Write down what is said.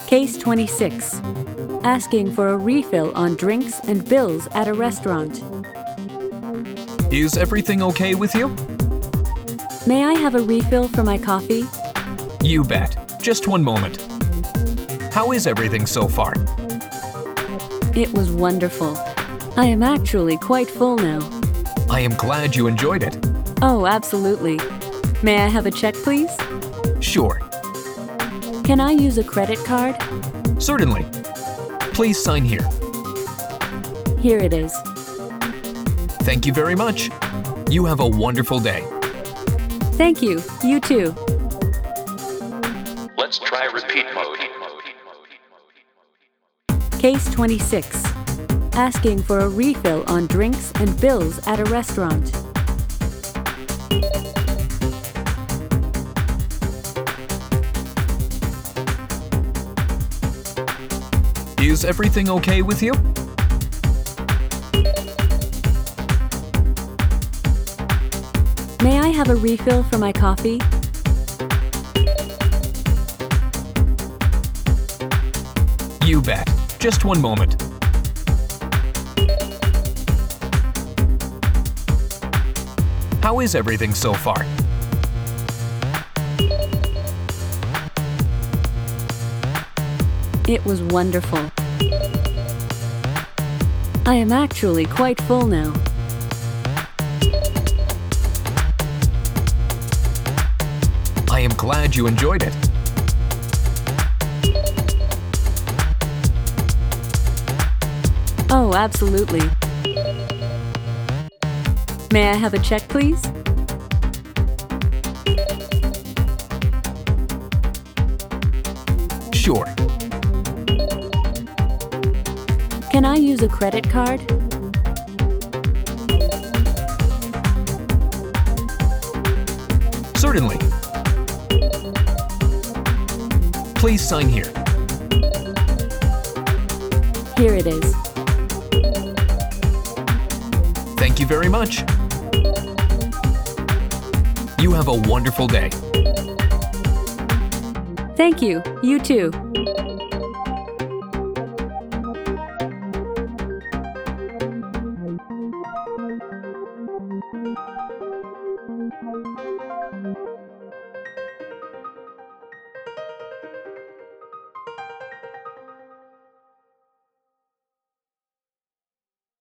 Case 26. Asking for a refill on drinks and bills at a restaurant. Is everything okay with you? May I have a refill for my coffee? You bet. Just one moment. How is everything so far? It was wonderful. I am actually quite full now. I am glad you enjoyed it. Oh, absolutely. May I have a check, please? Sure, Can I use a credit card? certainly. Please sign here. Here it is. Thank you very much. You have a wonderful day. Thank you. You too. Let's try repeat mode. Case 26. Asking for a refill on drinks and bills at a restaurant. Is everything okay with you? May I have a refill for my coffee? You bet. Just one moment. How is everything so far? It was wonderful. I am actually quite full now. I am glad you enjoyed it. Oh, absolutely. May I have a check, please? Sure, Can I use a credit card? certainly. Please sign here. Here it is. Thank you very much. You have a wonderful day. Thank you. You too.